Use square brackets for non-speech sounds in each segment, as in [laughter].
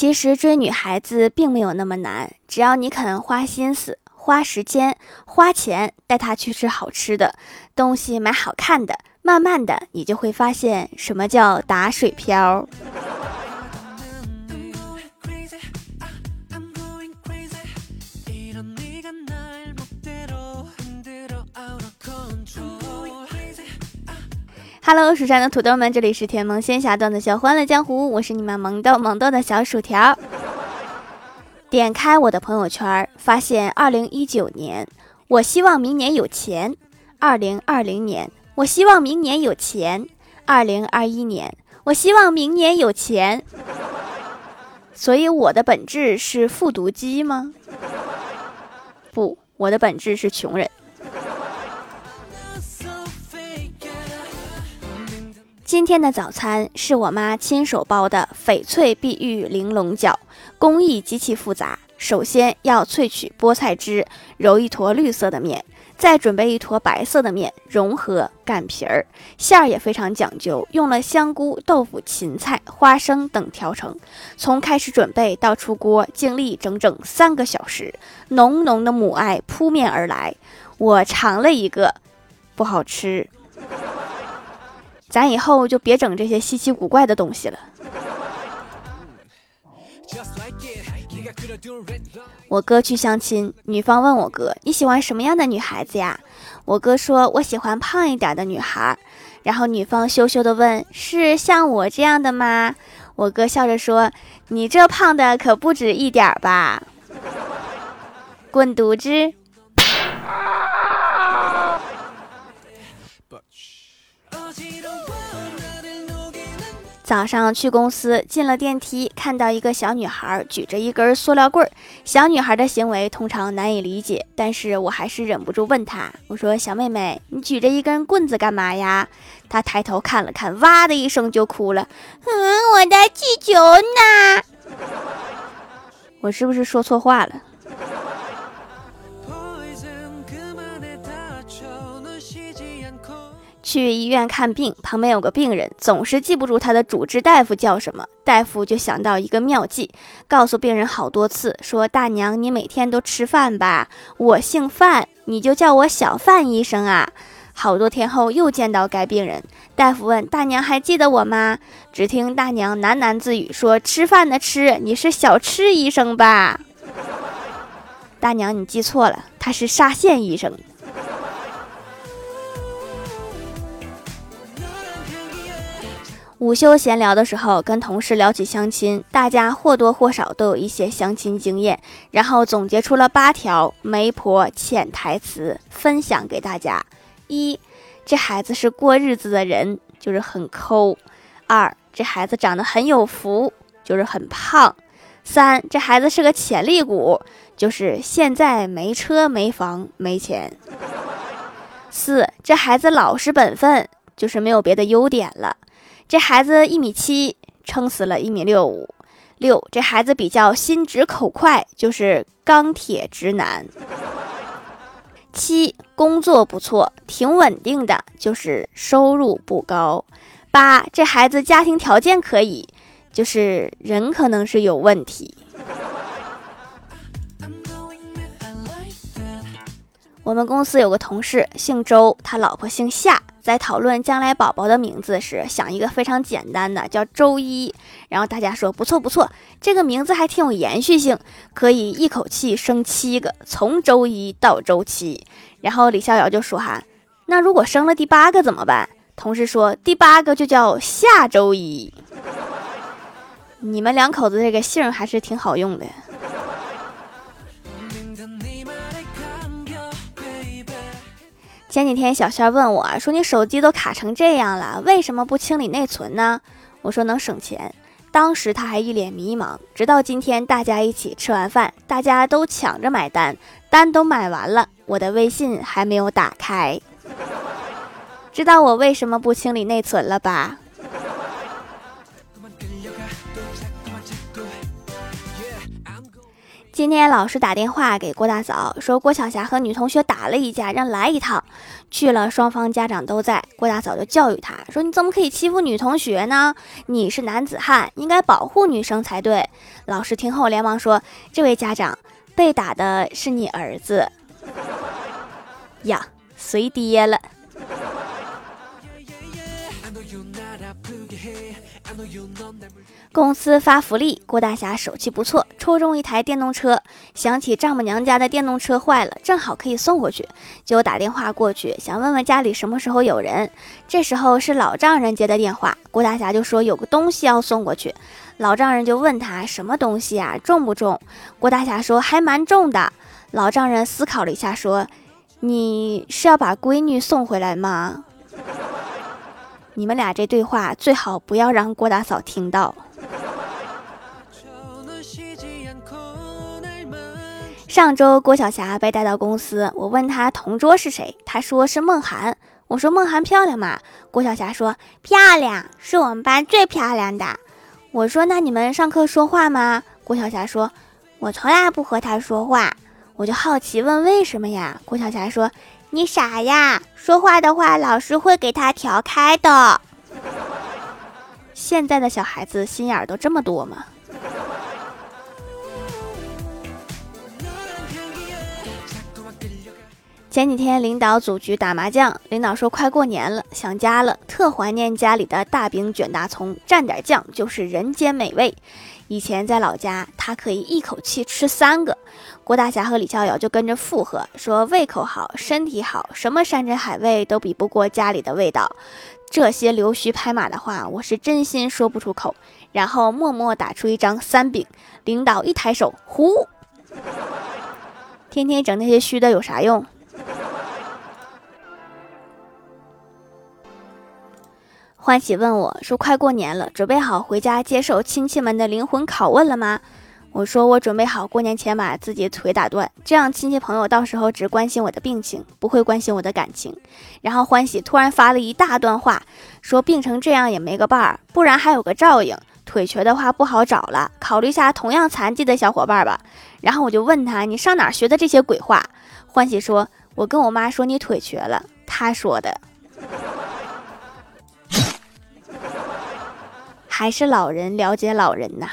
其实追女孩子并没有那么难，只要你肯花心思、花时间、花钱带她去吃好吃的东西、买好看的，慢慢的你就会发现什么叫打水漂。Hello，蜀山的土豆们，这里是甜萌仙侠段子秀《欢乐江湖》，我是你们萌豆萌豆的小薯条。点开我的朋友圈，发现二零一九年，我希望明年有钱；二零二零年，我希望明年有钱；二零二一年，我希望明年有钱。所以我的本质是复读机吗？不，我的本质是穷人。今天的早餐是我妈亲手包的翡翠碧玉玲珑饺，工艺极其复杂。首先要萃取菠菜汁，揉一坨绿色的面，再准备一坨白色的面，融合擀皮儿。馅儿也非常讲究，用了香菇、豆腐、芹菜、花生等调成。从开始准备到出锅，经历整整三个小时，浓浓的母爱扑面而来。我尝了一个，不好吃。咱以后就别整这些稀奇古怪的东西了。我哥去相亲，女方问我哥：“你喜欢什么样的女孩子呀？”我哥说：“我喜欢胖一点的女孩。”然后女方羞羞的问：“是像我这样的吗？”我哥笑着说：“你这胖的可不止一点吧？”滚犊子！早上去公司，进了电梯，看到一个小女孩举着一根塑料棍儿。小女孩的行为通常难以理解，但是我还是忍不住问她：“我说小妹妹，你举着一根棍子干嘛呀？”她抬头看了看，哇的一声就哭了：“嗯，[laughs] 我的气球呢？” [laughs] 我是不是说错话了？去医院看病，旁边有个病人总是记不住他的主治大夫叫什么，大夫就想到一个妙计，告诉病人好多次，说大娘你每天都吃饭吧，我姓范，你就叫我小范医生啊。好多天后又见到该病人，大夫问大娘还记得我吗？只听大娘喃喃自语说：“吃饭的吃，你是小吃医生吧？”大娘你记错了，他是沙县医生。午休闲聊的时候，跟同事聊起相亲，大家或多或少都有一些相亲经验，然后总结出了八条媒婆潜台词，分享给大家：一，这孩子是过日子的人，就是很抠；二，这孩子长得很有福，就是很胖；三，这孩子是个潜力股，就是现在没车没房没钱；四，这孩子老实本分，就是没有别的优点了。这孩子一米七，撑死了一米六五。六，这孩子比较心直口快，就是钢铁直男。七，工作不错，挺稳定的，就是收入不高。八，这孩子家庭条件可以，就是人可能是有问题。我们公司有个同事姓周，他老婆姓夏。在讨论将来宝宝的名字时，想一个非常简单的，叫周一。然后大家说不错不错，这个名字还挺有延续性，可以一口气生七个，从周一到周七。然后李逍遥就说哈，那如果生了第八个怎么办？同事说第八个就叫下周一。[laughs] 你们两口子这个姓还是挺好用的。前几天小仙问我说：“你手机都卡成这样了，为什么不清理内存呢？”我说：“能省钱。”当时他还一脸迷茫。直到今天，大家一起吃完饭，大家都抢着买单，单都买完了，我的微信还没有打开。[laughs] 知道我为什么不清理内存了吧？今天老师打电话给郭大嫂，说郭晓霞和女同学打了一架，让来一趟。去了，双方家长都在。郭大嫂就教育他说：“你怎么可以欺负女同学呢？你是男子汉，应该保护女生才对。”老师听后连忙说：“这位家长，被打的是你儿子呀，随爹了。”公司发福利，郭大侠手气不错，抽中一台电动车。想起丈母娘家的电动车坏了，正好可以送过去，就打电话过去，想问问家里什么时候有人。这时候是老丈人接的电话，郭大侠就说有个东西要送过去。老丈人就问他什么东西啊，重不重？郭大侠说还蛮重的。老丈人思考了一下，说：“你是要把闺女送回来吗？”你们俩这对话最好不要让郭大嫂听到。上周郭晓霞被带到公司，我问她同桌是谁，她说是梦涵。我说梦涵漂亮吗？郭晓霞说漂亮，是我们班最漂亮的。我说那你们上课说话吗？郭晓霞说，我从来不和她说话。我就好奇问为什么呀？郭晓霞说，你傻呀，说话的话老师会给他调开的。现在的小孩子心眼儿都这么多吗？前几天领导组局打麻将，领导说快过年了，想家了，特怀念家里的大饼卷大葱，蘸点酱就是人间美味。以前在老家，他可以一口气吃三个。郭大侠和李逍遥就跟着附和说，胃口好，身体好，什么山珍海味都比不过家里的味道。这些溜须拍马的话，我是真心说不出口。然后默默打出一张三饼，领导一抬手，呼，天天整那些虚的有啥用？欢喜问我说：“快过年了，准备好回家接受亲戚们的灵魂拷问了吗？”我说：“我准备好过年前把自己腿打断，这样亲戚朋友到时候只关心我的病情，不会关心我的感情。”然后欢喜突然发了一大段话，说：“病成这样也没个伴儿，不然还有个照应。腿瘸的话不好找了，考虑下同样残疾的小伙伴吧。”然后我就问他：“你上哪儿学的这些鬼话？”欢喜说：“我跟我妈说你腿瘸了，她说的。”还是老人了解老人呐。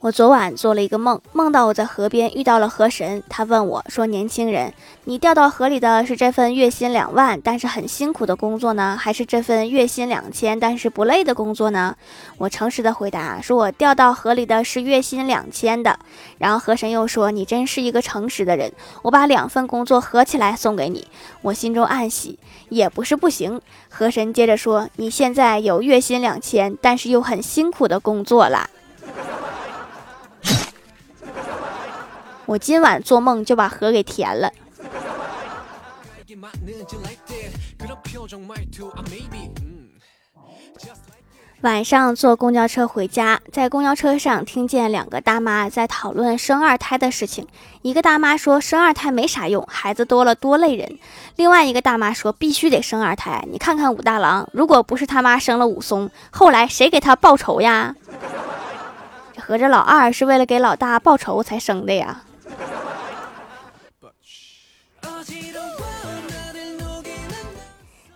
我昨晚做了一个梦，梦到我在河边遇到了河神。他问我说：“年轻人，你掉到河里的是这份月薪两万但是很辛苦的工作呢，还是这份月薪两千但是不累的工作呢？”我诚实的回答说：“我掉到河里的是月薪两千的。”然后河神又说：“你真是一个诚实的人，我把两份工作合起来送给你。”我心中暗喜，也不是不行。河神接着说：“你现在有月薪两千但是又很辛苦的工作了。”我今晚做梦就把河给填了。晚上坐公交车回家，在公交车上听见两个大妈在讨论生二胎的事情。一个大妈说生二胎没啥用，孩子多了多累人。另外一个大妈说必须得生二胎。你看看武大郎，如果不是他妈生了武松，后来谁给他报仇呀？合着老二是为了给老大报仇才生的呀？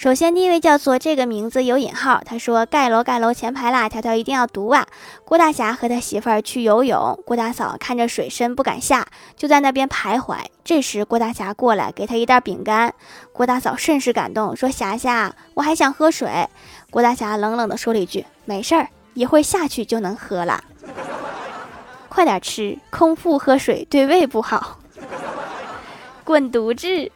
首先，第一位叫做这个名字有引号，他说：“盖楼盖楼前排啦，条条一定要读啊！”郭大侠和他媳妇儿去游泳，郭大嫂看着水深不敢下，就在那边徘徊。这时，郭大侠过来给他一袋饼干，郭大嫂甚是感动，说：“霞霞，我还想喝水。”郭大侠冷冷地说了一句：“没事儿，一会儿下去就能喝了，[laughs] 快点吃，空腹喝水对胃不好。[laughs] ”滚犊子！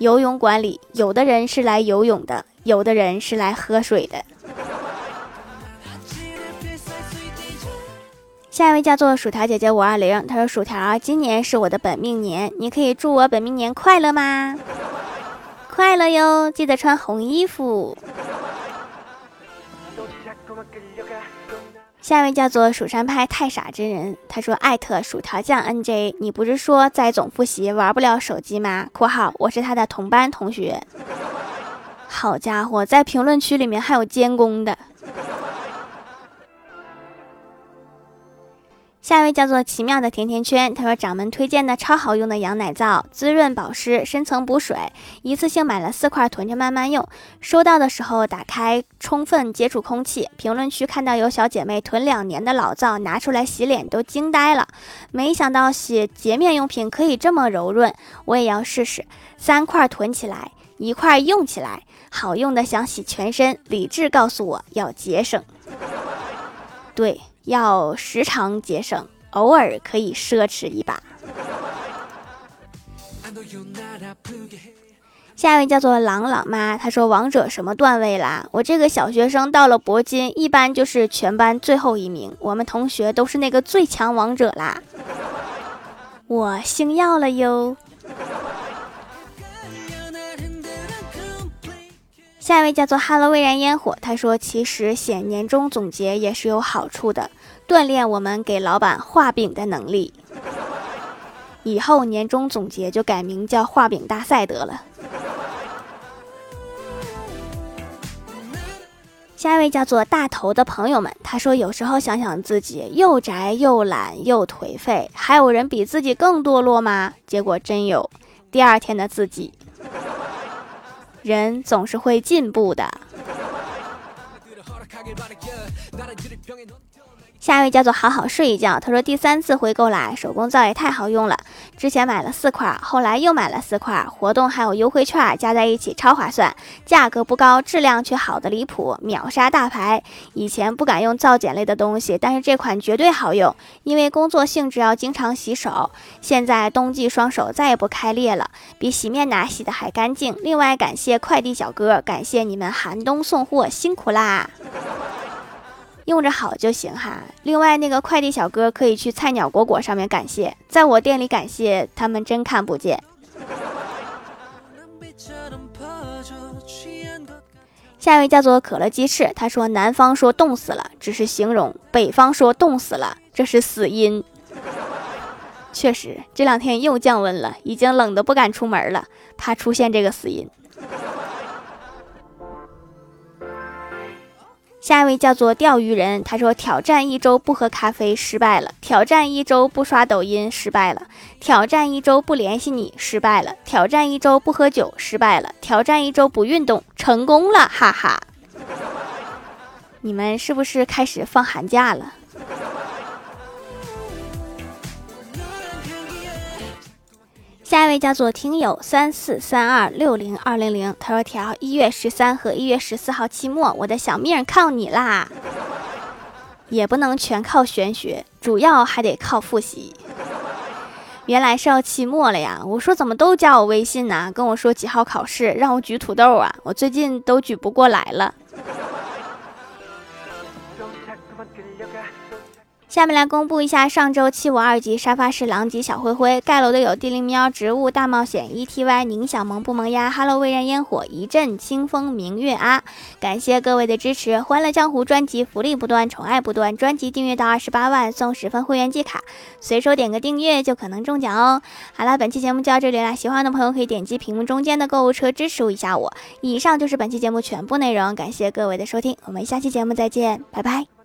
游泳馆里，有的人是来游泳的，有的人是来喝水的。下一位叫做薯条姐姐五二零，她说：“薯条，今年是我的本命年，你可以祝我本命年快乐吗？快乐哟，记得穿红衣服。”下一位叫做蜀山派太傻之人，他说：“艾特薯条酱 NJ，你不是说在总复习玩不了手机吗？”（括号我是他的同班同学。）好家伙，在评论区里面还有监工的。下一位叫做奇妙的甜甜圈，他说掌门推荐的超好用的羊奶皂，滋润保湿，深层补水，一次性买了四块，囤着慢慢用。收到的时候打开，充分接触空气。评论区看到有小姐妹囤两年的老皂拿出来洗脸，都惊呆了。没想到洗洁面用品可以这么柔润，我也要试试。三块囤起来，一块用起来，好用的想洗全身。理智告诉我要节省，对。要时常节省，偶尔可以奢侈一把。下一位叫做朗朗妈，她说：“王者什么段位啦？我这个小学生到了铂金，一般就是全班最后一名。我们同学都是那个最强王者啦。我星耀了哟。”下一位叫做哈喽未燃烟火，他说：“其实写年终总结也是有好处的，锻炼我们给老板画饼的能力。以后年终总结就改名叫画饼大赛得了。”下一位叫做大头的朋友们，他说：“有时候想想自己又宅又懒又颓废，还有人比自己更堕落吗？结果真有，第二天的自己。”人总是会进步的。下一位叫做好好睡一觉，他说第三次回购啦，手工皂也太好用了。之前买了四块，后来又买了四块，活动还有优惠券，加在一起超划算，价格不高，质量却好的离谱，秒杀大牌。以前不敢用皂碱类的东西，但是这款绝对好用，因为工作性质要经常洗手。现在冬季双手再也不开裂了，比洗面奶洗的还干净。另外感谢快递小哥，感谢你们寒冬送货辛苦啦。用着好就行哈。另外，那个快递小哥可以去菜鸟果果上面感谢，在我店里感谢他们真看不见。下一位叫做可乐鸡翅，他说南方说冻死了只是形容，北方说冻死了这是死因。确实，这两天又降温了，已经冷得不敢出门了，怕出现这个死因。下一位叫做钓鱼人，他说挑战一周不喝咖啡失败了，挑战一周不刷抖音失败了，挑战一周不联系你失败了，挑战一周不喝酒失败了，挑战一周不运动成功了，哈哈！你们是不是开始放寒假了？下一位叫做听友三四三二六零二零零，他说：“条一月十三和一月十四号期末，我的小命靠你啦！[laughs] 也不能全靠玄学，主要还得靠复习。原来是要期末了呀！我说怎么都加我微信呢？跟我说几号考试，让我举土豆啊！我最近都举不过来了。”下面来公布一下上周七五二级沙发是狼藉小灰灰盖楼的有地灵喵植物大冒险 E T Y 宁小萌不萌呀 Hello 微燃烟火一阵清风明月啊！感谢各位的支持，欢乐江湖专辑福利不断，宠爱不断，专辑订阅到二十八万送十份会员季卡，随手点个订阅就可能中奖哦！好了，本期节目就到这里了，喜欢的朋友可以点击屏幕中间的购物车支持一下我。以上就是本期节目全部内容，感谢各位的收听，我们下期节目再见，拜拜。